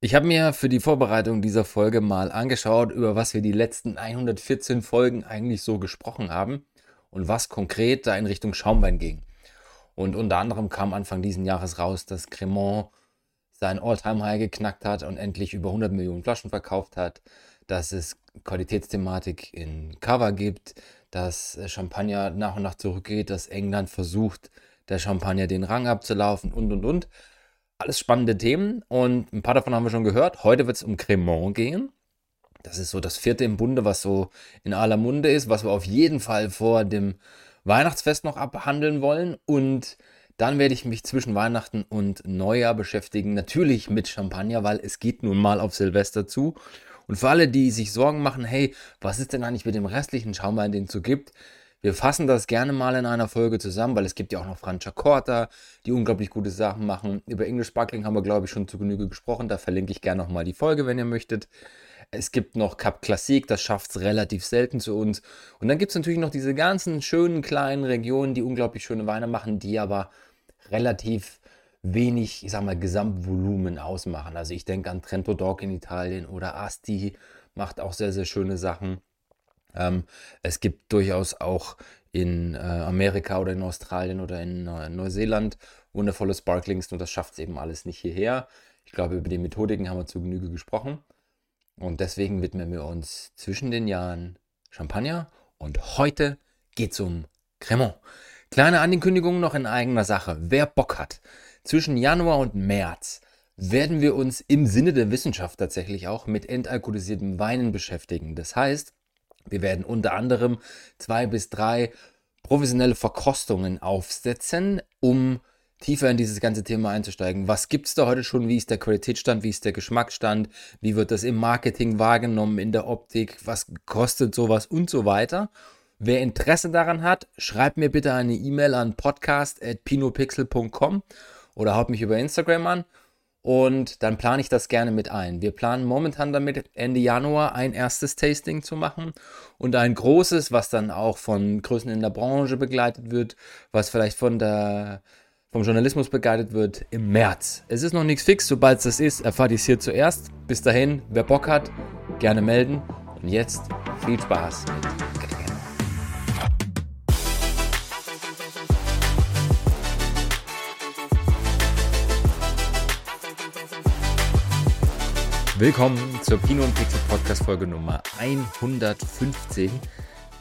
Ich habe mir für die Vorbereitung dieser Folge mal angeschaut, über was wir die letzten 114 Folgen eigentlich so gesprochen haben und was konkret da in Richtung Schaumwein ging. Und unter anderem kam Anfang diesen Jahres raus, dass Cremant sein All-Time-High geknackt hat und endlich über 100 Millionen Flaschen verkauft hat, dass es Qualitätsthematik in Cover gibt, dass Champagner nach und nach zurückgeht, dass England versucht, der Champagner den Rang abzulaufen und und und. Alles spannende Themen und ein paar davon haben wir schon gehört. Heute wird es um Cremant gehen. Das ist so das vierte im Bunde, was so in aller Munde ist, was wir auf jeden Fall vor dem Weihnachtsfest noch abhandeln wollen. Und dann werde ich mich zwischen Weihnachten und Neujahr beschäftigen. Natürlich mit Champagner, weil es geht nun mal auf Silvester zu. Und für alle, die sich Sorgen machen, hey, was ist denn eigentlich mit dem restlichen Schaumwein, den es so gibt? Wir fassen das gerne mal in einer Folge zusammen, weil es gibt ja auch noch Francia Corta, die unglaublich gute Sachen machen. Über English Sparkling haben wir, glaube ich, schon zu Genüge gesprochen. Da verlinke ich gerne nochmal die Folge, wenn ihr möchtet. Es gibt noch Cap Classique, das schafft es relativ selten zu uns. Und dann gibt es natürlich noch diese ganzen schönen kleinen Regionen, die unglaublich schöne Weine machen, die aber relativ wenig, ich sag mal, Gesamtvolumen ausmachen. Also ich denke an Trento Dog in Italien oder Asti macht auch sehr, sehr schöne Sachen. Ähm, es gibt durchaus auch in äh, Amerika oder in Australien oder in äh, Neuseeland wundervolle Sparklings, nur das schafft es eben alles nicht hierher. Ich glaube, über die Methodiken haben wir zu Genüge gesprochen. Und deswegen widmen wir uns zwischen den Jahren Champagner und heute geht es um Cremant. Kleine Ankündigung noch in eigener Sache. Wer Bock hat, zwischen Januar und März werden wir uns im Sinne der Wissenschaft tatsächlich auch mit entalkoholisierten Weinen beschäftigen. Das heißt, wir werden unter anderem zwei bis drei professionelle Verkostungen aufsetzen, um tiefer in dieses ganze Thema einzusteigen. Was gibt es da heute schon? Wie ist der Qualitätsstand? Wie ist der Geschmacksstand? Wie wird das im Marketing wahrgenommen, in der Optik? Was kostet sowas und so weiter? Wer Interesse daran hat, schreibt mir bitte eine E-Mail an podcast.pinopixel.com oder haut mich über Instagram an und dann plane ich das gerne mit ein. Wir planen momentan damit Ende Januar ein erstes Tasting zu machen und ein großes, was dann auch von Größen in der Branche begleitet wird, was vielleicht von der, vom Journalismus begleitet wird im März. Es ist noch nichts fix, sobald es das ist, erfahrt ihr es hier zuerst. Bis dahin, wer Bock hat, gerne melden. Und jetzt viel Spaß mit Willkommen zur Pino und Pixel Podcast Folge Nummer 115.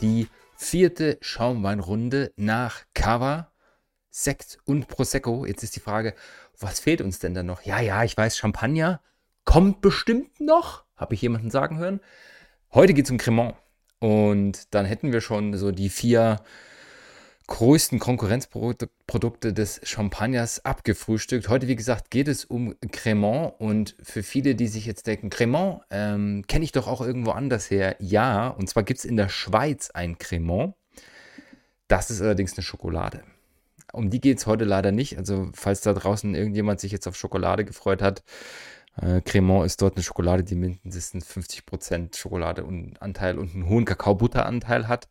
Die vierte Schaumweinrunde nach Cava, Sekt und Prosecco. Jetzt ist die Frage, was fehlt uns denn da noch? Ja, ja, ich weiß, Champagner kommt bestimmt noch. Habe ich jemanden sagen hören. Heute geht es um Cremant. Und dann hätten wir schon so die vier größten Konkurrenzprodukte des Champagners abgefrühstückt. Heute, wie gesagt, geht es um Cremant und für viele, die sich jetzt denken, Cremant ähm, kenne ich doch auch irgendwo anders her. Ja, und zwar gibt es in der Schweiz ein Cremant. Das ist allerdings eine Schokolade. Um die geht es heute leider nicht. Also, falls da draußen irgendjemand sich jetzt auf Schokolade gefreut hat, äh, Cremant ist dort eine Schokolade, die mindestens 50% Schokoladeanteil und einen hohen Kakaobutteranteil hat,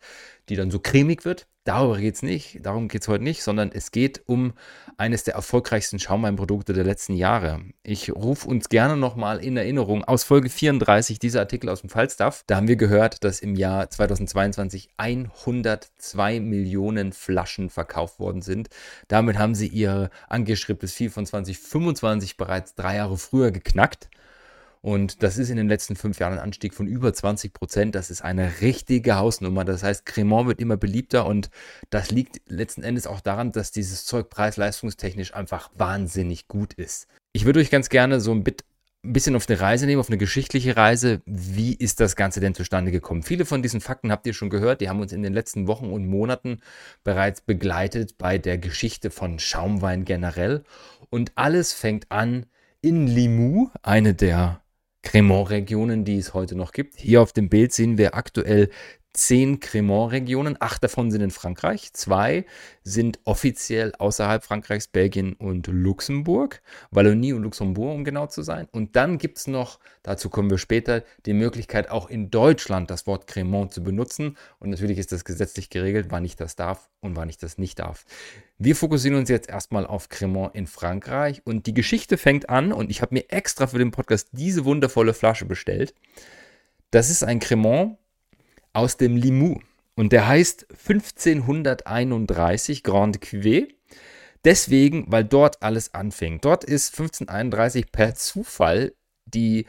die dann so cremig wird. Darüber geht es nicht, darum geht es heute nicht, sondern es geht um eines der erfolgreichsten Schaumweinprodukte der letzten Jahre. Ich rufe uns gerne nochmal in Erinnerung aus Folge 34, dieser Artikel aus dem Falstaff. Da haben wir gehört, dass im Jahr 2022 102 Millionen Flaschen verkauft worden sind. Damit haben sie ihr angestrebtes Ziel von 2025 bereits drei Jahre früher geknackt. Und das ist in den letzten fünf Jahren ein Anstieg von über 20 Prozent. Das ist eine richtige Hausnummer. Das heißt, Cremant wird immer beliebter und das liegt letzten Endes auch daran, dass dieses Zeug preis-leistungstechnisch einfach wahnsinnig gut ist. Ich würde euch ganz gerne so ein bisschen auf eine Reise nehmen, auf eine geschichtliche Reise. Wie ist das Ganze denn zustande gekommen? Viele von diesen Fakten habt ihr schon gehört. Die haben uns in den letzten Wochen und Monaten bereits begleitet bei der Geschichte von Schaumwein generell. Und alles fängt an in Limoux, eine der Cremant-Regionen, die es heute noch gibt. Hier auf dem Bild sehen wir aktuell zehn Cremant-Regionen. Acht davon sind in Frankreich. Zwei sind offiziell außerhalb Frankreichs, Belgien und Luxemburg. Wallonie und Luxemburg, um genau zu sein. Und dann gibt es noch, dazu kommen wir später, die Möglichkeit, auch in Deutschland das Wort Cremant zu benutzen. Und natürlich ist das gesetzlich geregelt, wann ich das darf und wann ich das nicht darf. Wir fokussieren uns jetzt erstmal auf Cremant in Frankreich. Und die Geschichte fängt an, und ich habe mir extra für den Podcast diese wundervolle Flasche bestellt. Das ist ein Cremant aus dem Limoux. Und der heißt 1531 Grande Cuvée. Deswegen, weil dort alles anfing. Dort ist 1531 per Zufall die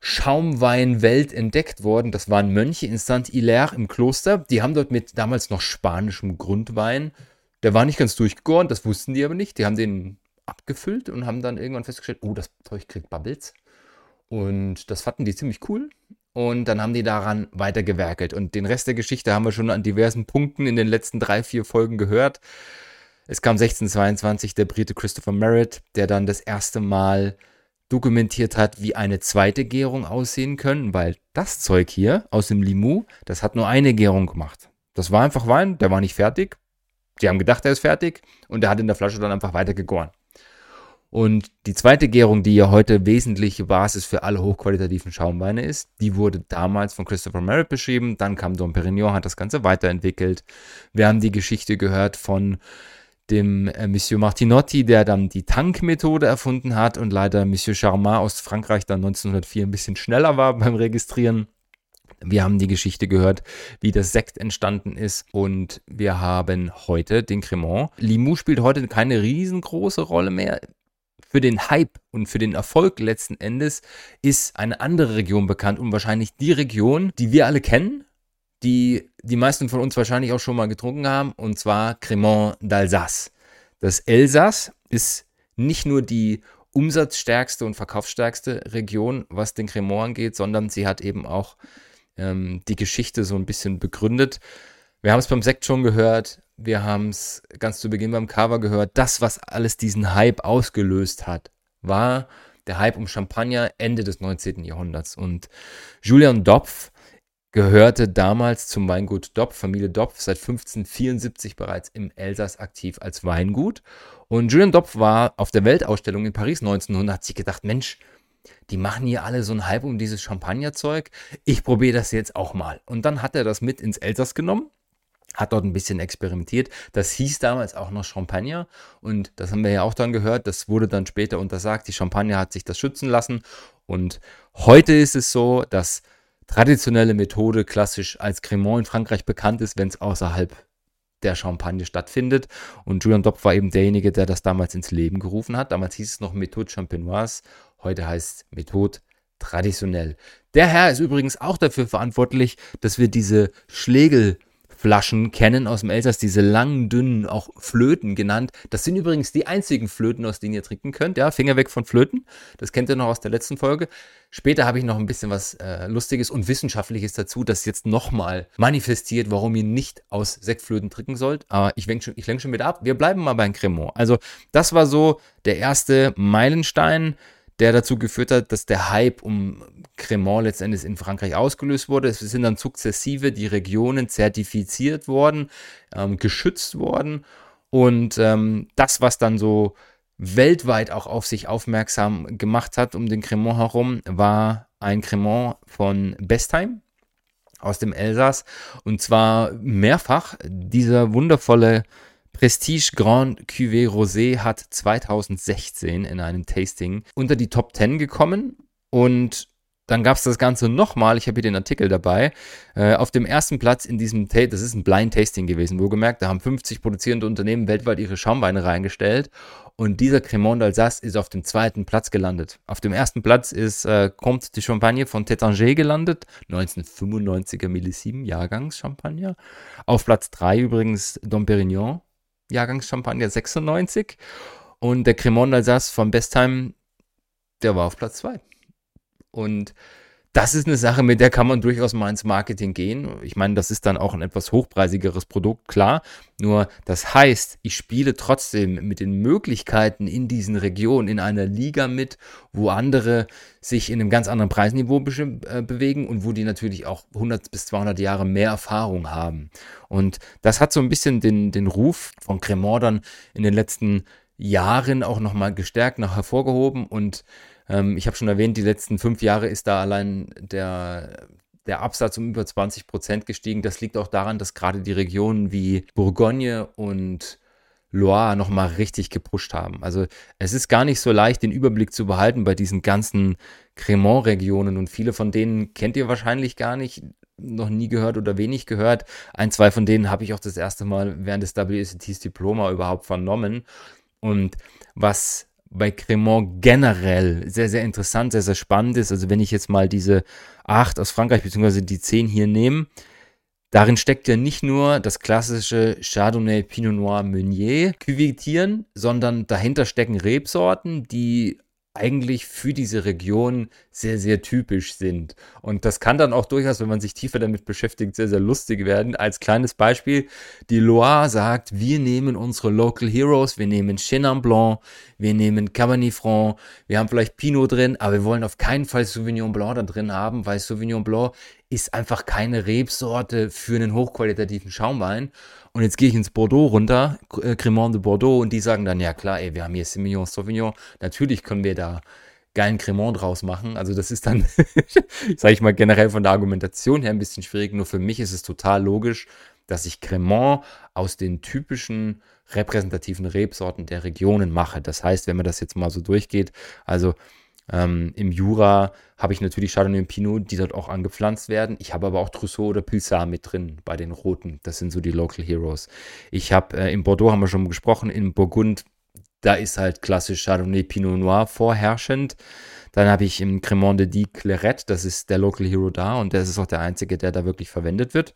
Schaumweinwelt entdeckt worden. Das waren Mönche in Saint-Hilaire im Kloster. Die haben dort mit damals noch spanischem Grundwein, der war nicht ganz durchgegoren, das wussten die aber nicht. Die haben den abgefüllt und haben dann irgendwann festgestellt, oh, das Zeug kriegt Bubbles. Und das fanden die ziemlich cool und dann haben die daran weitergewerkelt. Und den Rest der Geschichte haben wir schon an diversen Punkten in den letzten drei, vier Folgen gehört. Es kam 1622 der Brite Christopher Merritt, der dann das erste Mal dokumentiert hat, wie eine zweite Gärung aussehen können, weil das Zeug hier aus dem Limoux, das hat nur eine Gärung gemacht. Das war einfach Wein, der war nicht fertig. Die haben gedacht, er ist fertig und der hat in der Flasche dann einfach weiter gegoren. Und die zweite Gärung, die ja heute wesentliche Basis für alle hochqualitativen Schaumweine ist, die wurde damals von Christopher Merritt beschrieben. Dann kam Dom Perignon, hat das Ganze weiterentwickelt. Wir haben die Geschichte gehört von dem äh, Monsieur Martinotti, der dann die Tankmethode erfunden hat und leider Monsieur Charmat aus Frankreich dann 1904 ein bisschen schneller war beim Registrieren. Wir haben die Geschichte gehört, wie das Sekt entstanden ist und wir haben heute den Cremant. Limoux spielt heute keine riesengroße Rolle mehr für den Hype und für den Erfolg letzten Endes ist eine andere Region bekannt und wahrscheinlich die Region, die wir alle kennen, die die meisten von uns wahrscheinlich auch schon mal getrunken haben, und zwar Cremant d'Alsace. Das Elsass ist nicht nur die umsatzstärkste und verkaufsstärkste Region, was den Cremant angeht, sondern sie hat eben auch ähm, die Geschichte so ein bisschen begründet. Wir haben es beim Sekt schon gehört, wir haben es ganz zu Beginn beim Cover gehört. Das, was alles diesen Hype ausgelöst hat, war der Hype um Champagner Ende des 19. Jahrhunderts. Und Julian Dopf gehörte damals zum Weingut Dopf, Familie Dopf, seit 1574 bereits im Elsass aktiv als Weingut. Und Julian Dopf war auf der Weltausstellung in Paris 1900, hat sich gedacht, Mensch, die machen hier alle so einen Hype um dieses Champagnerzeug. Ich probiere das jetzt auch mal. Und dann hat er das mit ins Elsass genommen hat dort ein bisschen experimentiert. Das hieß damals auch noch Champagner und das haben wir ja auch dann gehört. Das wurde dann später untersagt. Die Champagner hat sich das schützen lassen und heute ist es so, dass traditionelle Methode klassisch als Cremant in Frankreich bekannt ist, wenn es außerhalb der Champagne stattfindet. Und Julian Dopp war eben derjenige, der das damals ins Leben gerufen hat. Damals hieß es noch Methode Champenoise, heute heißt es Methode traditionell. Der Herr ist übrigens auch dafür verantwortlich, dass wir diese Schlegel Flaschen kennen aus dem Elsass, diese langen, dünnen, auch Flöten genannt. Das sind übrigens die einzigen Flöten, aus denen ihr trinken könnt. Ja, Finger weg von Flöten. Das kennt ihr noch aus der letzten Folge. Später habe ich noch ein bisschen was äh, Lustiges und Wissenschaftliches dazu, das jetzt nochmal manifestiert, warum ihr nicht aus Sektflöten trinken sollt. Aber ich lenke schon, lenk schon wieder ab. Wir bleiben mal beim Cremant. Also, das war so der erste Meilenstein der dazu geführt hat, dass der Hype um Cremant letztendlich in Frankreich ausgelöst wurde. Es sind dann sukzessive die Regionen zertifiziert worden, ähm, geschützt worden und ähm, das, was dann so weltweit auch auf sich aufmerksam gemacht hat um den Cremant herum, war ein Cremant von Bestheim aus dem Elsass und zwar mehrfach dieser wundervolle Prestige Grand Cuvée Rosé hat 2016 in einem Tasting unter die Top 10 gekommen und dann gab es das Ganze nochmal, ich habe hier den Artikel dabei, äh, auf dem ersten Platz in diesem, Ta das ist ein Blind Tasting gewesen, wo gemerkt, da haben 50 produzierende Unternehmen weltweit ihre Schaumweine reingestellt und dieser Cremant d'Alsace ist auf dem zweiten Platz gelandet. Auf dem ersten Platz ist äh, Comte de Champagne von Tétanger gelandet, 1995er Millésime Jahrgangs Champagner. Auf Platz 3 übrigens Dom Perignon Jahrgangschampagner 96. Und der Cremant d'Alsace von Bestheim, der war auf Platz 2. Und das ist eine Sache, mit der kann man durchaus mal ins Marketing gehen. Ich meine, das ist dann auch ein etwas hochpreisigeres Produkt, klar. Nur das heißt, ich spiele trotzdem mit den Möglichkeiten in diesen Regionen in einer Liga mit, wo andere sich in einem ganz anderen Preisniveau be äh, bewegen und wo die natürlich auch 100 bis 200 Jahre mehr Erfahrung haben. Und das hat so ein bisschen den, den Ruf von Cremant dann in den letzten Jahren auch nochmal gestärkt, noch hervorgehoben und ähm, ich habe schon erwähnt, die letzten fünf Jahre ist da allein der, der Absatz um über 20 Prozent gestiegen. Das liegt auch daran, dass gerade die Regionen wie Bourgogne und Loire nochmal richtig gepusht haben. Also es ist gar nicht so leicht, den Überblick zu behalten bei diesen ganzen Cremant-Regionen und viele von denen kennt ihr wahrscheinlich gar nicht, noch nie gehört oder wenig gehört. Ein, zwei von denen habe ich auch das erste Mal während des WSETs Diploma überhaupt vernommen. Und was bei Cremant generell sehr, sehr interessant, sehr, sehr spannend ist. Also wenn ich jetzt mal diese 8 aus Frankreich beziehungsweise die 10 hier nehme, darin steckt ja nicht nur das klassische Chardonnay Pinot Noir Meunier Cuvetieren, sondern dahinter stecken Rebsorten, die eigentlich für diese Region sehr, sehr typisch sind. Und das kann dann auch durchaus, wenn man sich tiefer damit beschäftigt, sehr, sehr lustig werden. Als kleines Beispiel, die Loire sagt, wir nehmen unsere Local Heroes, wir nehmen Chenin Blanc, wir nehmen Cabernet Franc, wir haben vielleicht Pinot drin, aber wir wollen auf keinen Fall Sauvignon Blanc da drin haben, weil Sauvignon Blanc ist einfach keine Rebsorte für einen hochqualitativen Schaumwein. Und jetzt gehe ich ins Bordeaux runter, äh, Cremant de Bordeaux, und die sagen dann, ja klar, ey, wir haben hier Semillon Sauvignon, natürlich können wir da geilen Cremant draus machen. Also das ist dann, sage ich mal, generell von der Argumentation her ein bisschen schwierig. Nur für mich ist es total logisch, dass ich Cremant aus den typischen repräsentativen Rebsorten der Regionen mache. Das heißt, wenn man das jetzt mal so durchgeht, also ähm, Im Jura habe ich natürlich Chardonnay und Pinot, die dort auch angepflanzt werden. Ich habe aber auch Trousseau oder Pulsar mit drin bei den Roten. Das sind so die Local Heroes. Ich habe äh, in Bordeaux haben wir schon gesprochen, in Burgund, da ist halt klassisch Chardonnay Pinot Noir vorherrschend. Dann habe ich im Cremant de Die Clairette, das ist der Local Hero da und der ist auch der einzige, der da wirklich verwendet wird.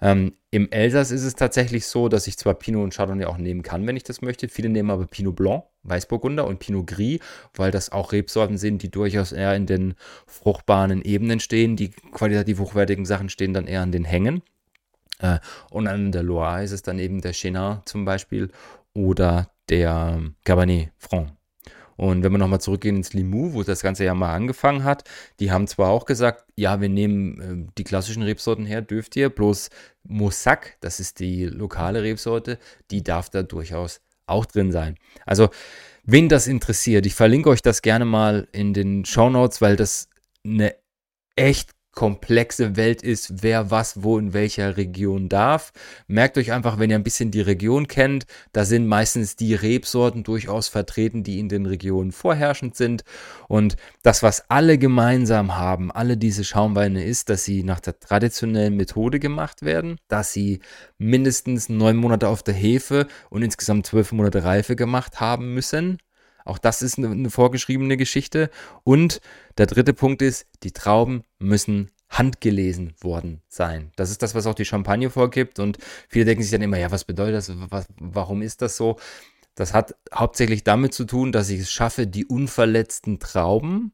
Ähm, Im Elsass ist es tatsächlich so, dass ich zwar Pinot und Chardonnay auch nehmen kann, wenn ich das möchte. Viele nehmen aber Pinot Blanc, Weißburgunder und Pinot Gris, weil das auch Rebsorten sind, die durchaus eher in den fruchtbaren Ebenen stehen. Die qualitativ hochwertigen Sachen stehen dann eher an den Hängen. Äh, und an der Loire ist es dann eben der Chenin zum Beispiel oder der Cabernet Franc. Und wenn wir nochmal zurückgehen ins Limoux, wo das Ganze ja mal angefangen hat, die haben zwar auch gesagt, ja, wir nehmen äh, die klassischen Rebsorten her, dürft ihr, bloß Moussac, das ist die lokale Rebsorte, die darf da durchaus auch drin sein. Also, wen das interessiert, ich verlinke euch das gerne mal in den Show Notes, weil das eine echt komplexe Welt ist, wer was wo in welcher Region darf. Merkt euch einfach, wenn ihr ein bisschen die Region kennt, da sind meistens die Rebsorten durchaus vertreten, die in den Regionen vorherrschend sind. Und das, was alle gemeinsam haben, alle diese Schaumweine, ist, dass sie nach der traditionellen Methode gemacht werden, dass sie mindestens neun Monate auf der Hefe und insgesamt zwölf Monate Reife gemacht haben müssen. Auch das ist eine, eine vorgeschriebene Geschichte. Und der dritte Punkt ist, die Trauben müssen handgelesen worden sein. Das ist das, was auch die Champagne vorgibt. Und viele denken sich dann immer, ja, was bedeutet das? Was, warum ist das so? Das hat hauptsächlich damit zu tun, dass ich es schaffe, die unverletzten Trauben,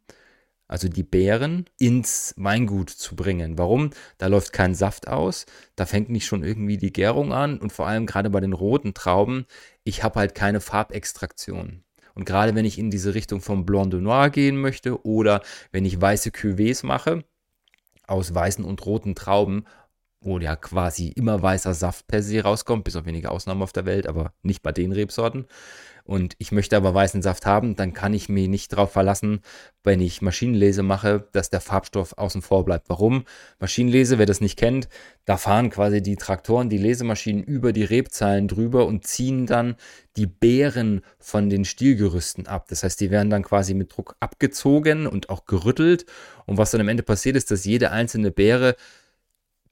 also die Beeren, ins Weingut zu bringen. Warum? Da läuft kein Saft aus, da fängt nicht schon irgendwie die Gärung an und vor allem gerade bei den roten Trauben, ich habe halt keine Farbextraktion. Und gerade wenn ich in diese Richtung vom Blanc de Noir gehen möchte oder wenn ich weiße Cuvées mache, aus weißen und roten Trauben, wo ja quasi immer weißer Saft per se rauskommt, bis auf wenige Ausnahmen auf der Welt, aber nicht bei den Rebsorten, und ich möchte aber weißen Saft haben, dann kann ich mich nicht darauf verlassen, wenn ich Maschinenlese mache, dass der Farbstoff außen vor bleibt. Warum? Maschinenlese, wer das nicht kennt, da fahren quasi die Traktoren, die Lesemaschinen über die Rebzeilen drüber und ziehen dann die Beeren von den Stielgerüsten ab. Das heißt, die werden dann quasi mit Druck abgezogen und auch gerüttelt. Und was dann am Ende passiert ist, dass jede einzelne Beere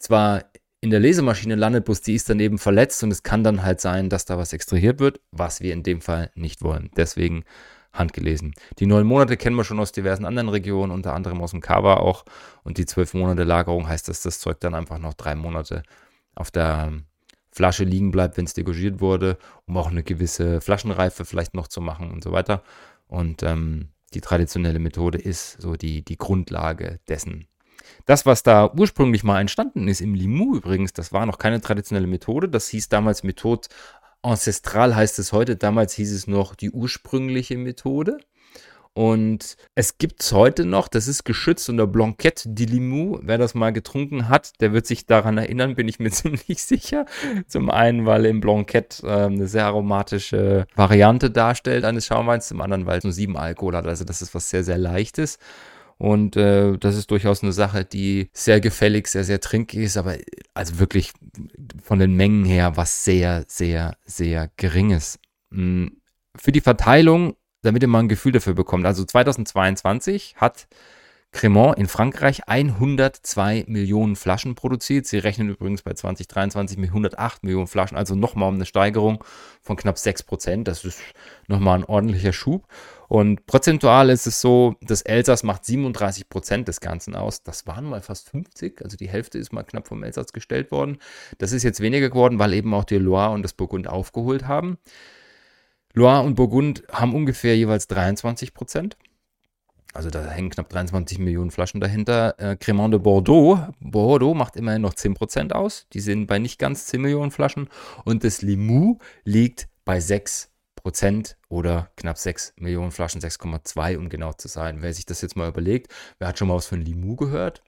zwar in der Lesemaschine landet, bloß die ist dann eben verletzt und es kann dann halt sein, dass da was extrahiert wird, was wir in dem Fall nicht wollen. Deswegen handgelesen. Die neun Monate kennen wir schon aus diversen anderen Regionen, unter anderem aus dem Kava auch. Und die zwölf Monate Lagerung heißt, dass das Zeug dann einfach noch drei Monate auf der Flasche liegen bleibt, wenn es degorgiert wurde, um auch eine gewisse Flaschenreife vielleicht noch zu machen und so weiter. Und ähm, die traditionelle Methode ist so die, die Grundlage dessen. Das, was da ursprünglich mal entstanden ist, im Limoux übrigens, das war noch keine traditionelle Methode. Das hieß damals Methode Ancestral, heißt es heute. Damals hieß es noch die ursprüngliche Methode. Und es gibt es heute noch, das ist geschützt unter Blanquette de Limoux. Wer das mal getrunken hat, der wird sich daran erinnern, bin ich mir ziemlich sicher. Zum einen, weil im Blanquette äh, eine sehr aromatische Variante darstellt eines Schaumweins, zum anderen, weil es nur sieben Alkohol hat. Also das ist was sehr, sehr leichtes. Und äh, das ist durchaus eine Sache, die sehr gefällig, sehr, sehr trinkig ist, aber also wirklich von den Mengen her was sehr, sehr, sehr geringes. Hm, für die Verteilung damit ihr mal ein Gefühl dafür bekommt. Also 2022 hat Cremant in Frankreich 102 Millionen Flaschen produziert. Sie rechnen übrigens bei 2023 mit 108 Millionen Flaschen, also nochmal um eine Steigerung von knapp 6 Prozent. Das ist nochmal ein ordentlicher Schub. Und prozentual ist es so, das Elsass macht 37 Prozent des Ganzen aus. Das waren mal fast 50, also die Hälfte ist mal knapp vom Elsass gestellt worden. Das ist jetzt weniger geworden, weil eben auch die Loire und das Burgund aufgeholt haben. Loire und Burgund haben ungefähr jeweils 23 Prozent. Also da hängen knapp 23 Millionen Flaschen dahinter. Äh, Cremant de Bordeaux, Bordeaux macht immerhin noch 10 Prozent aus. Die sind bei nicht ganz 10 Millionen Flaschen. Und das Limoux liegt bei 6 Prozent oder knapp 6 Millionen Flaschen, 6,2 um genau zu sein. Wer sich das jetzt mal überlegt, wer hat schon mal was von Limoux gehört?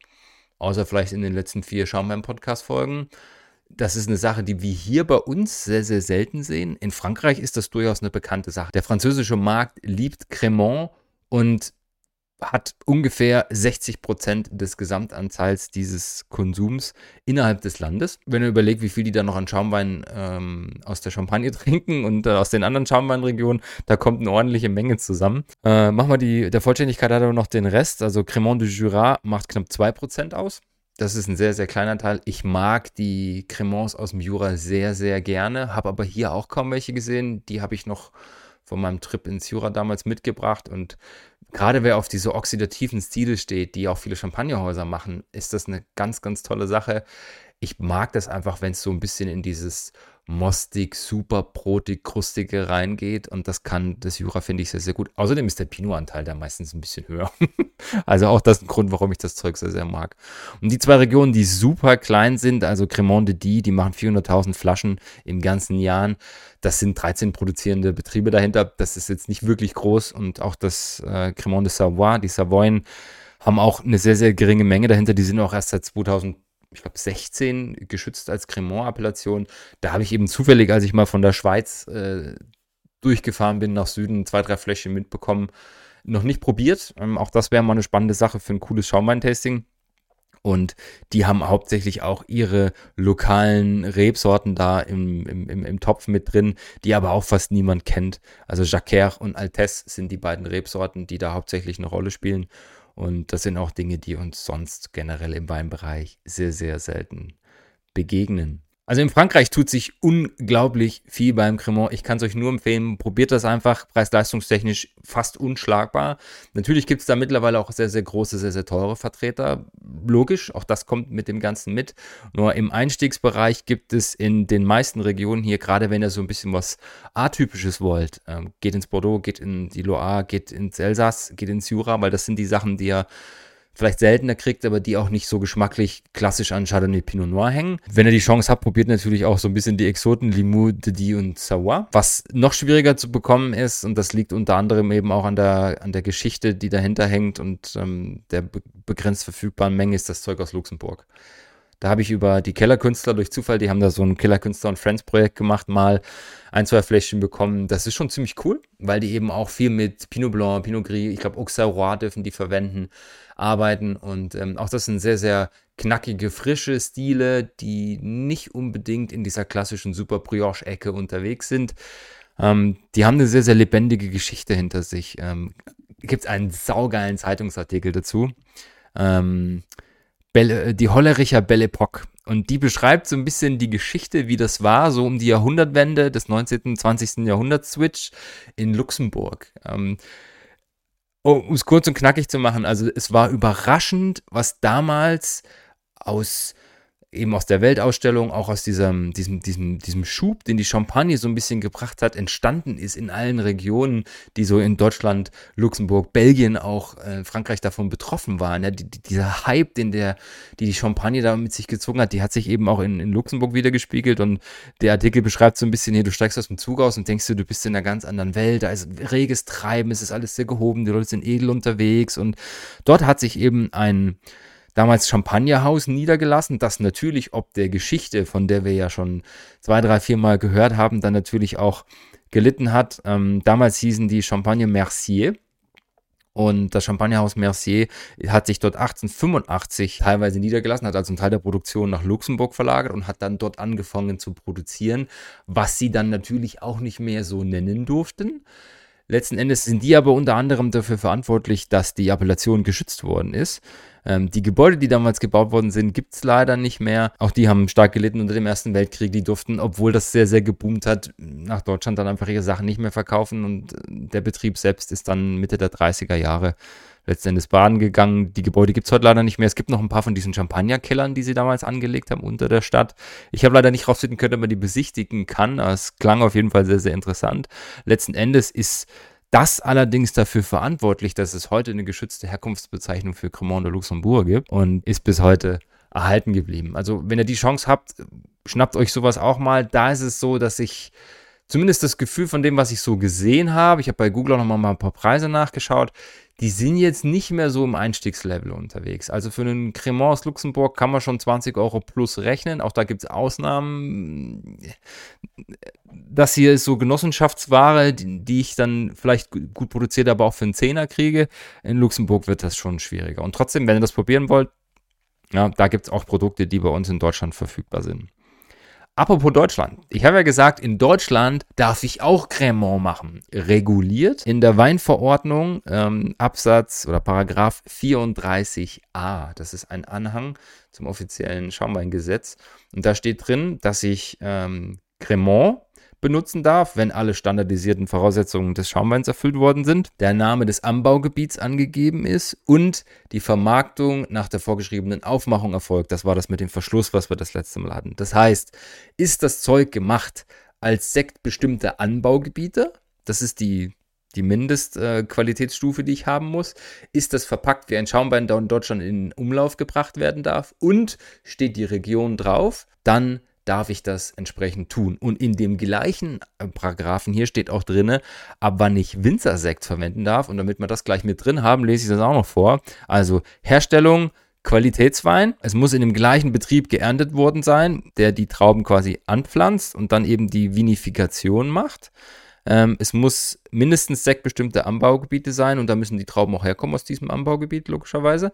Außer vielleicht in den letzten vier Schaumwein-Podcast-Folgen das ist eine Sache, die wir hier bei uns sehr, sehr selten sehen. In Frankreich ist das durchaus eine bekannte Sache. Der französische Markt liebt Cremant und hat ungefähr 60 Prozent des Gesamtanteils dieses Konsums innerhalb des Landes. Wenn ihr überlegt, wie viel die da noch an Schaumwein ähm, aus der Champagne trinken und äh, aus den anderen Schaumweinregionen, da kommt eine ordentliche Menge zusammen. Äh, machen wir die, der Vollständigkeit hat aber noch den Rest. Also Cremant du Jura macht knapp 2 Prozent aus. Das ist ein sehr, sehr kleiner Teil. Ich mag die Cremants aus dem Jura sehr, sehr gerne, habe aber hier auch kaum welche gesehen. Die habe ich noch von meinem Trip ins Jura damals mitgebracht. Und gerade wer auf diese oxidativen Stile steht, die auch viele Champagnerhäuser machen, ist das eine ganz, ganz tolle Sache. Ich mag das einfach, wenn es so ein bisschen in dieses mostig, super brotig, krustige reingeht. Und das kann das Jura, finde ich, sehr, sehr gut. Außerdem ist der Pinot-Anteil da meistens ein bisschen höher. also auch das ist ein Grund, warum ich das Zeug sehr, sehr mag. Und die zwei Regionen, die super klein sind, also Cremant de Die, die machen 400.000 Flaschen im ganzen Jahr. Das sind 13 produzierende Betriebe dahinter. Das ist jetzt nicht wirklich groß. Und auch das äh, Cremant de Savoie, die Savoyen, haben auch eine sehr, sehr geringe Menge dahinter. Die sind auch erst seit 2000 ich glaube, 16 geschützt als Cremant-Appellation. Da habe ich eben zufällig, als ich mal von der Schweiz äh, durchgefahren bin nach Süden, zwei, drei Fläschchen mitbekommen. Noch nicht probiert. Ähm, auch das wäre mal eine spannende Sache für ein cooles Schaumwein-Tasting. Und die haben hauptsächlich auch ihre lokalen Rebsorten da im, im, im, im Topf mit drin, die aber auch fast niemand kennt. Also Jacquer und Altesse sind die beiden Rebsorten, die da hauptsächlich eine Rolle spielen. Und das sind auch Dinge, die uns sonst generell im Weinbereich sehr, sehr selten begegnen. Also in Frankreich tut sich unglaublich viel beim Cremant. Ich kann es euch nur empfehlen, probiert das einfach, preis-leistungstechnisch fast unschlagbar. Natürlich gibt es da mittlerweile auch sehr, sehr große, sehr, sehr teure Vertreter. Logisch, auch das kommt mit dem Ganzen mit. Nur im Einstiegsbereich gibt es in den meisten Regionen hier, gerade wenn ihr so ein bisschen was Atypisches wollt, ähm, geht ins Bordeaux, geht in die Loire, geht ins Elsass, geht ins Jura, weil das sind die Sachen, die ihr vielleicht seltener kriegt, aber die auch nicht so geschmacklich klassisch an Chardonnay Pinot Noir hängen. Wenn ihr die Chance habt, probiert natürlich auch so ein bisschen die Exoten Limoux, Didi und Savoie. Was noch schwieriger zu bekommen ist, und das liegt unter anderem eben auch an der, an der Geschichte, die dahinter hängt und ähm, der be begrenzt verfügbaren Menge, ist das Zeug aus Luxemburg. Da habe ich über die Kellerkünstler durch Zufall, die haben da so ein Kellerkünstler und Friends Projekt gemacht, mal ein, zwei Fläschchen bekommen. Das ist schon ziemlich cool, weil die eben auch viel mit Pinot Blanc, Pinot Gris, ich glaube Auxerrois dürfen die verwenden, arbeiten. Und ähm, auch das sind sehr, sehr knackige, frische Stile, die nicht unbedingt in dieser klassischen Super Brioche-Ecke unterwegs sind. Ähm, die haben eine sehr, sehr lebendige Geschichte hinter sich. Ähm, Gibt es einen saugeilen Zeitungsartikel dazu. Ähm, Belle, äh, die Hollericher Belle Epoque. Und die beschreibt so ein bisschen die Geschichte, wie das war, so um die Jahrhundertwende des 19. und 20. Jahrhunderts Switch in Luxemburg. Ähm, um es kurz und knackig zu machen, also es war überraschend, was damals aus eben aus der Weltausstellung, auch aus diesem, diesem, diesem, diesem Schub, den die Champagne so ein bisschen gebracht hat, entstanden ist in allen Regionen, die so in Deutschland, Luxemburg, Belgien, auch äh, Frankreich davon betroffen waren. Ja, die, die, dieser Hype, den der, die die Champagne da mit sich gezogen hat, die hat sich eben auch in, in Luxemburg wieder gespiegelt und der Artikel beschreibt so ein bisschen hier, du steigst aus dem Zug aus und denkst du, du bist in einer ganz anderen Welt, da ist reges Treiben, es ist alles sehr gehoben, die Leute sind edel unterwegs und dort hat sich eben ein damals Champagnerhaus niedergelassen, das natürlich ob der Geschichte, von der wir ja schon zwei, drei, vier Mal gehört haben, dann natürlich auch gelitten hat. Ähm, damals hießen die Champagner Mercier. Und das Champagnerhaus Mercier hat sich dort 1885 teilweise niedergelassen, hat also einen Teil der Produktion nach Luxemburg verlagert und hat dann dort angefangen zu produzieren, was sie dann natürlich auch nicht mehr so nennen durften. Letzten Endes sind die aber unter anderem dafür verantwortlich, dass die Appellation geschützt worden ist. Ähm, die Gebäude, die damals gebaut worden sind, gibt es leider nicht mehr. Auch die haben stark gelitten unter dem Ersten Weltkrieg. Die durften, obwohl das sehr, sehr geboomt hat, nach Deutschland dann einfach ihre Sachen nicht mehr verkaufen. Und äh, der Betrieb selbst ist dann Mitte der 30er Jahre letztendlich baden gegangen. Die Gebäude gibt es heute leider nicht mehr. Es gibt noch ein paar von diesen Champagnerkellern, die sie damals angelegt haben unter der Stadt. Ich habe leider nicht rausfinden können, ob man die besichtigen kann. Es klang auf jeden Fall sehr, sehr interessant. Letzten Endes ist das allerdings dafür verantwortlich, dass es heute eine geschützte Herkunftsbezeichnung für Cremant de Luxembourg gibt und ist bis heute erhalten geblieben. Also wenn ihr die Chance habt, schnappt euch sowas auch mal. Da ist es so, dass ich zumindest das Gefühl von dem, was ich so gesehen habe, ich habe bei Google auch noch mal ein paar Preise nachgeschaut, die sind jetzt nicht mehr so im Einstiegslevel unterwegs. Also für einen Cremant aus Luxemburg kann man schon 20 Euro plus rechnen. Auch da gibt es Ausnahmen. Das hier ist so Genossenschaftsware, die, die, ich dann vielleicht gut produziert, aber auch für einen Zehner kriege. In Luxemburg wird das schon schwieriger. Und trotzdem, wenn ihr das probieren wollt, ja, da gibt es auch Produkte, die bei uns in Deutschland verfügbar sind. Apropos Deutschland. Ich habe ja gesagt, in Deutschland darf ich auch Cremant machen. Reguliert in der Weinverordnung ähm, Absatz oder Paragraph 34a. Das ist ein Anhang zum offiziellen Schaumweingesetz. Und da steht drin, dass ich ähm, Cremant benutzen darf, wenn alle standardisierten Voraussetzungen des Schaumweins erfüllt worden sind, der Name des Anbaugebiets angegeben ist und die Vermarktung nach der vorgeschriebenen Aufmachung erfolgt. Das war das mit dem Verschluss, was wir das letzte Mal hatten. Das heißt, ist das Zeug gemacht als Sekt bestimmte Anbaugebiete, das ist die die Mindestqualitätsstufe, äh, die ich haben muss, ist das verpackt wie ein Schaumwein, der in Deutschland in Umlauf gebracht werden darf und steht die Region drauf, dann darf ich das entsprechend tun. Und in dem gleichen äh, Paragraphen hier steht auch drin, ab wann ich Winzersekt verwenden darf. Und damit wir das gleich mit drin haben, lese ich das auch noch vor. Also Herstellung, Qualitätswein. Es muss in dem gleichen Betrieb geerntet worden sein, der die Trauben quasi anpflanzt und dann eben die Vinifikation macht. Ähm, es muss mindestens sektbestimmte Anbaugebiete sein und da müssen die Trauben auch herkommen aus diesem Anbaugebiet, logischerweise.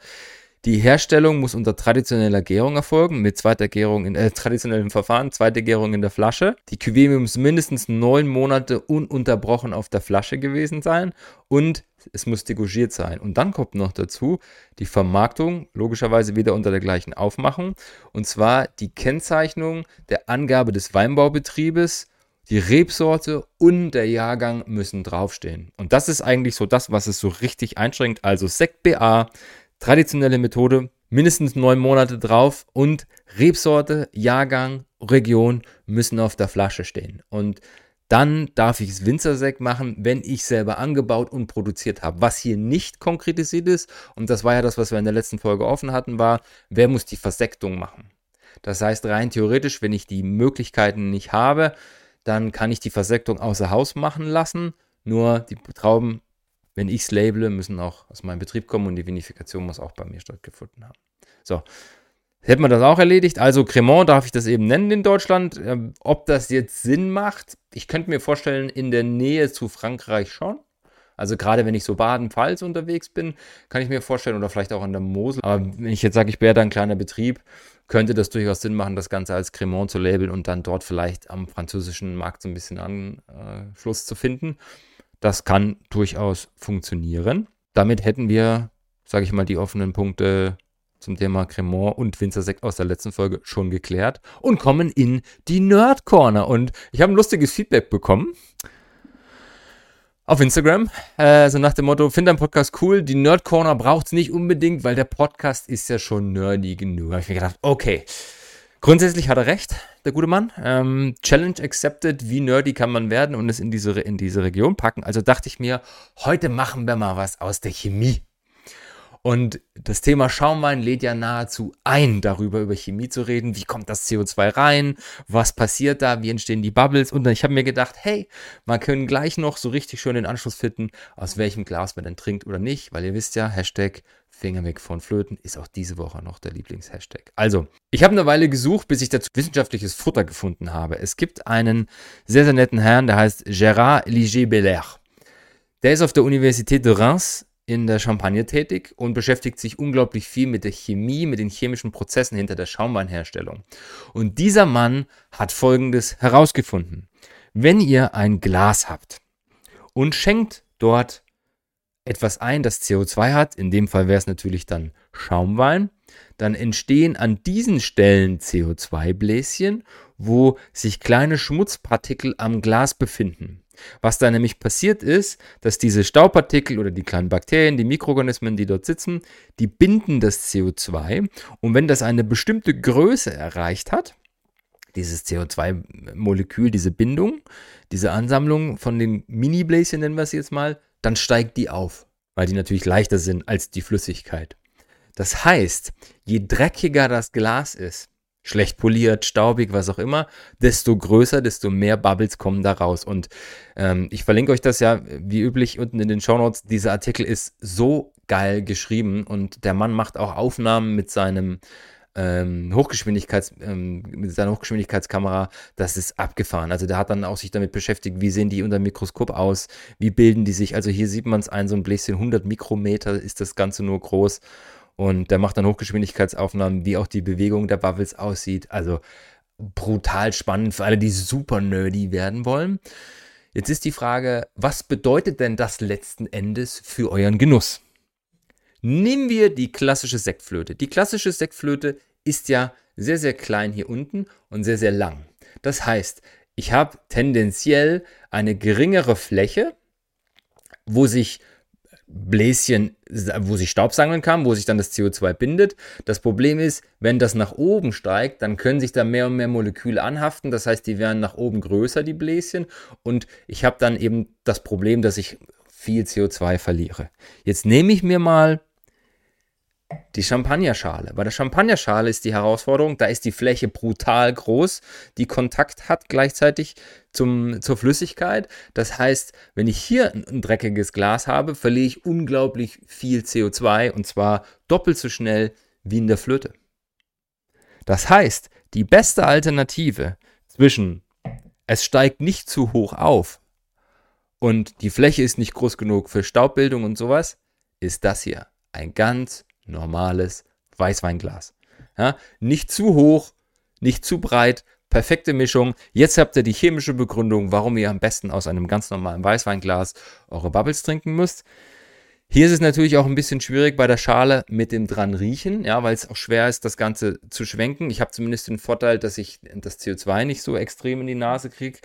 Die Herstellung muss unter traditioneller Gärung erfolgen, mit zweiter Gärung in äh, traditionellem Verfahren, zweite Gärung in der Flasche. Die Cuvée muss mindestens neun Monate ununterbrochen auf der Flasche gewesen sein und es muss degorgiert sein. Und dann kommt noch dazu die Vermarktung, logischerweise wieder unter der gleichen Aufmachung, und zwar die Kennzeichnung der Angabe des Weinbaubetriebes, die Rebsorte und der Jahrgang müssen draufstehen. Und das ist eigentlich so das, was es so richtig einschränkt. Also Sekt BA, Traditionelle Methode, mindestens neun Monate drauf und Rebsorte, Jahrgang, Region müssen auf der Flasche stehen. Und dann darf ich es Winzersekt machen, wenn ich selber angebaut und produziert habe. Was hier nicht konkretisiert ist, und das war ja das, was wir in der letzten Folge offen hatten, war, wer muss die Versektung machen? Das heißt, rein theoretisch, wenn ich die Möglichkeiten nicht habe, dann kann ich die Versektung außer Haus machen lassen. Nur die Trauben wenn ich es labele, müssen auch aus meinem Betrieb kommen und die Vinifikation muss auch bei mir stattgefunden haben. So, hätten wir das auch erledigt. Also Cremant darf ich das eben nennen in Deutschland. Ähm, ob das jetzt Sinn macht, ich könnte mir vorstellen, in der Nähe zu Frankreich schon. Also gerade wenn ich so Baden-Pfalz unterwegs bin, kann ich mir vorstellen, oder vielleicht auch an der Mosel. Aber wenn ich jetzt sage, ich wäre da ein kleiner Betrieb, könnte das durchaus Sinn machen, das Ganze als Cremant zu labeln und dann dort vielleicht am französischen Markt so ein bisschen Anschluss zu finden. Das kann durchaus funktionieren. Damit hätten wir, sage ich mal, die offenen Punkte zum Thema Cremant und Winzersekt aus der letzten Folge schon geklärt und kommen in die Nerd Corner. Und ich habe ein lustiges Feedback bekommen auf Instagram. Äh, so nach dem Motto, finde dein Podcast cool, die Nerd Corner braucht es nicht unbedingt, weil der Podcast ist ja schon nerdy genug. Da habe ich mir gedacht, okay, Grundsätzlich hat er recht, der gute Mann. Ähm, Challenge accepted, wie nerdy kann man werden und es in diese, in diese Region packen. Also dachte ich mir, heute machen wir mal was aus der Chemie. Und das Thema Schaumwein lädt ja nahezu ein, darüber über Chemie zu reden. Wie kommt das CO2 rein? Was passiert da? Wie entstehen die Bubbles? Und ich habe mir gedacht, hey, man können gleich noch so richtig schön den Anschluss finden, aus welchem Glas man denn trinkt oder nicht, weil ihr wisst ja, Hashtag Finger weg von Flöten ist auch diese Woche noch der Lieblingshashtag. Also, ich habe eine Weile gesucht, bis ich dazu wissenschaftliches Futter gefunden habe. Es gibt einen sehr, sehr netten Herrn, der heißt Gérard Ligier-Belair. Der ist auf der Universität de Reims in der Champagne tätig und beschäftigt sich unglaublich viel mit der Chemie, mit den chemischen Prozessen hinter der Schaumweinherstellung. Und dieser Mann hat Folgendes herausgefunden. Wenn ihr ein Glas habt und schenkt dort etwas ein, das CO2 hat, in dem Fall wäre es natürlich dann Schaumwein, dann entstehen an diesen Stellen CO2-Bläschen, wo sich kleine Schmutzpartikel am Glas befinden. Was da nämlich passiert ist, dass diese Staubpartikel oder die kleinen Bakterien, die Mikroorganismen, die dort sitzen, die binden das CO2 und wenn das eine bestimmte Größe erreicht hat, dieses CO2-Molekül, diese Bindung, diese Ansammlung von den Mini-Bläschen, nennen wir es jetzt mal, dann steigt die auf, weil die natürlich leichter sind als die Flüssigkeit. Das heißt, je dreckiger das Glas ist, schlecht poliert, staubig, was auch immer, desto größer, desto mehr Bubbles kommen da raus. Und ähm, ich verlinke euch das ja wie üblich unten in den Show Notes. Dieser Artikel ist so geil geschrieben und der Mann macht auch Aufnahmen mit seinem ähm, Hochgeschwindigkeits, ähm, mit seiner Hochgeschwindigkeitskamera, das ist abgefahren. Also der hat dann auch sich damit beschäftigt, wie sehen die unter dem Mikroskop aus, wie bilden die sich. Also hier sieht man es ein, so ein Bläschen 100 Mikrometer ist das Ganze nur groß und der macht dann Hochgeschwindigkeitsaufnahmen, wie auch die Bewegung der Bubbles aussieht. Also brutal spannend für alle, die super nerdy werden wollen. Jetzt ist die Frage, was bedeutet denn das letzten Endes für euren Genuss? Nehmen wir die klassische Sektflöte. Die klassische Sektflöte ist ja sehr, sehr klein hier unten und sehr, sehr lang. Das heißt, ich habe tendenziell eine geringere Fläche, wo sich Bläschen, wo sich Staub sammeln kann, wo sich dann das CO2 bindet. Das Problem ist, wenn das nach oben steigt, dann können sich da mehr und mehr Moleküle anhaften. Das heißt, die werden nach oben größer, die Bläschen. Und ich habe dann eben das Problem, dass ich viel CO2 verliere. Jetzt nehme ich mir mal die Champagnerschale. Bei der Champagnerschale ist die Herausforderung, da ist die Fläche brutal groß, die Kontakt hat gleichzeitig zum, zur Flüssigkeit. Das heißt, wenn ich hier ein, dreckiges Glas habe, verliere ich unglaublich viel CO2 und zwar doppelt so schnell wie in der Flöte. Das heißt, die beste Alternative zwischen es steigt nicht zu hoch auf und die Fläche ist nicht groß genug für Staubbildung und sowas, ist das hier. Ein ganz normales Weißweinglas. Ja, nicht zu hoch, nicht zu breit, perfekte Mischung. Jetzt habt ihr die chemische Begründung, warum ihr am besten aus einem ganz normalen Weißweinglas eure Bubbles trinken müsst. Hier ist es natürlich auch ein bisschen schwierig bei der Schale mit dem dran riechen, ja, weil es auch schwer ist, das Ganze zu schwenken. Ich habe zumindest den Vorteil, dass ich das CO2 nicht so extrem in die Nase kriege.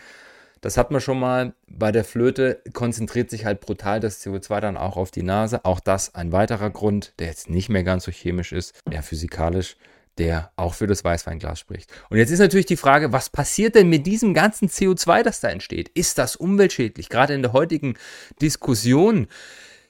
Das hat man schon mal. Bei der Flöte konzentriert sich halt brutal das CO2 dann auch auf die Nase. Auch das ein weiterer Grund, der jetzt nicht mehr ganz so chemisch ist, eher physikalisch, der auch für das Weißweinglas spricht. Und jetzt ist natürlich die Frage, was passiert denn mit diesem ganzen CO2, das da entsteht? Ist das umweltschädlich? Gerade in der heutigen Diskussion,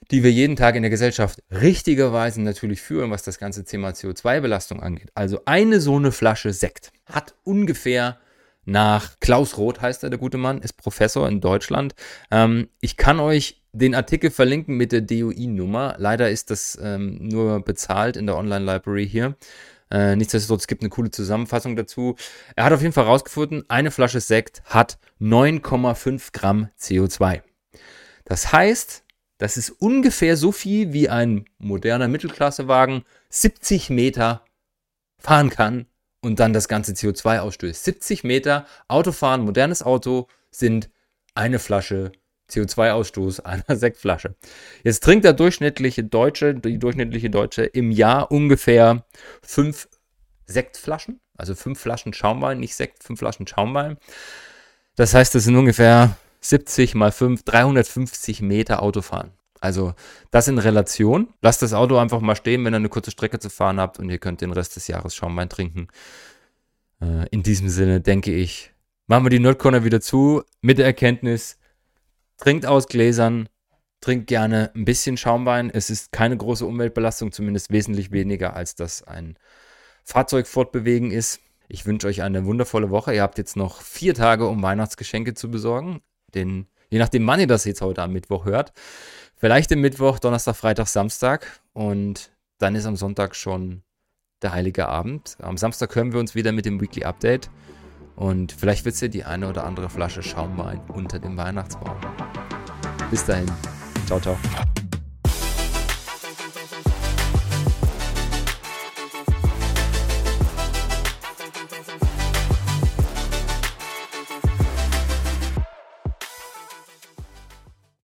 die wir jeden Tag in der Gesellschaft richtigerweise natürlich führen, was das ganze Thema CO2-Belastung angeht. Also eine so eine Flasche Sekt hat ungefähr nach Klaus Roth heißt er, der gute Mann, ist Professor in Deutschland. Ähm, ich kann euch den Artikel verlinken mit der DOI-Nummer. Leider ist das ähm, nur bezahlt in der Online-Library hier. Äh, nichtsdestotrotz, es gibt eine coole Zusammenfassung dazu. Er hat auf jeden Fall herausgefunden, eine Flasche Sekt hat 9,5 Gramm CO2. Das heißt, das ist ungefähr so viel, wie ein moderner Mittelklassewagen 70 Meter fahren kann und dann das ganze CO2 ausstößt. 70 Meter Autofahren, modernes Auto sind eine Flasche CO2-Ausstoß einer Sektflasche. Jetzt trinkt der durchschnittliche Deutsche, die durchschnittliche Deutsche im Jahr ungefähr fünf Sektflaschen, also fünf Flaschen Schaumwein, nicht Sekt, fünf Flaschen Schaumwein. Das heißt, das sind ungefähr 70 mal 5, 350 Meter Autofahren. Also das in Relation. Lasst das Auto einfach mal stehen, wenn ihr eine kurze Strecke zu fahren habt und ihr könnt den Rest des Jahres Schaumwein trinken. Äh, in diesem Sinne denke ich, machen wir die Nerdcorner wieder zu mit der Erkenntnis, trinkt aus Gläsern, trinkt gerne ein bisschen Schaumwein. Es ist keine große Umweltbelastung, zumindest wesentlich weniger, als das ein Fahrzeug fortbewegen ist. Ich wünsche euch eine wundervolle Woche. Ihr habt jetzt noch vier Tage, um Weihnachtsgeschenke zu besorgen. Den, je nachdem, wann ihr das jetzt heute am Mittwoch hört. Vielleicht im Mittwoch, Donnerstag, Freitag, Samstag. Und dann ist am Sonntag schon der Heilige Abend. Am Samstag hören wir uns wieder mit dem Weekly Update. Und vielleicht wird es ja die eine oder andere Flasche Schaumwein unter dem Weihnachtsbaum. Bis dahin. Ciao, ciao.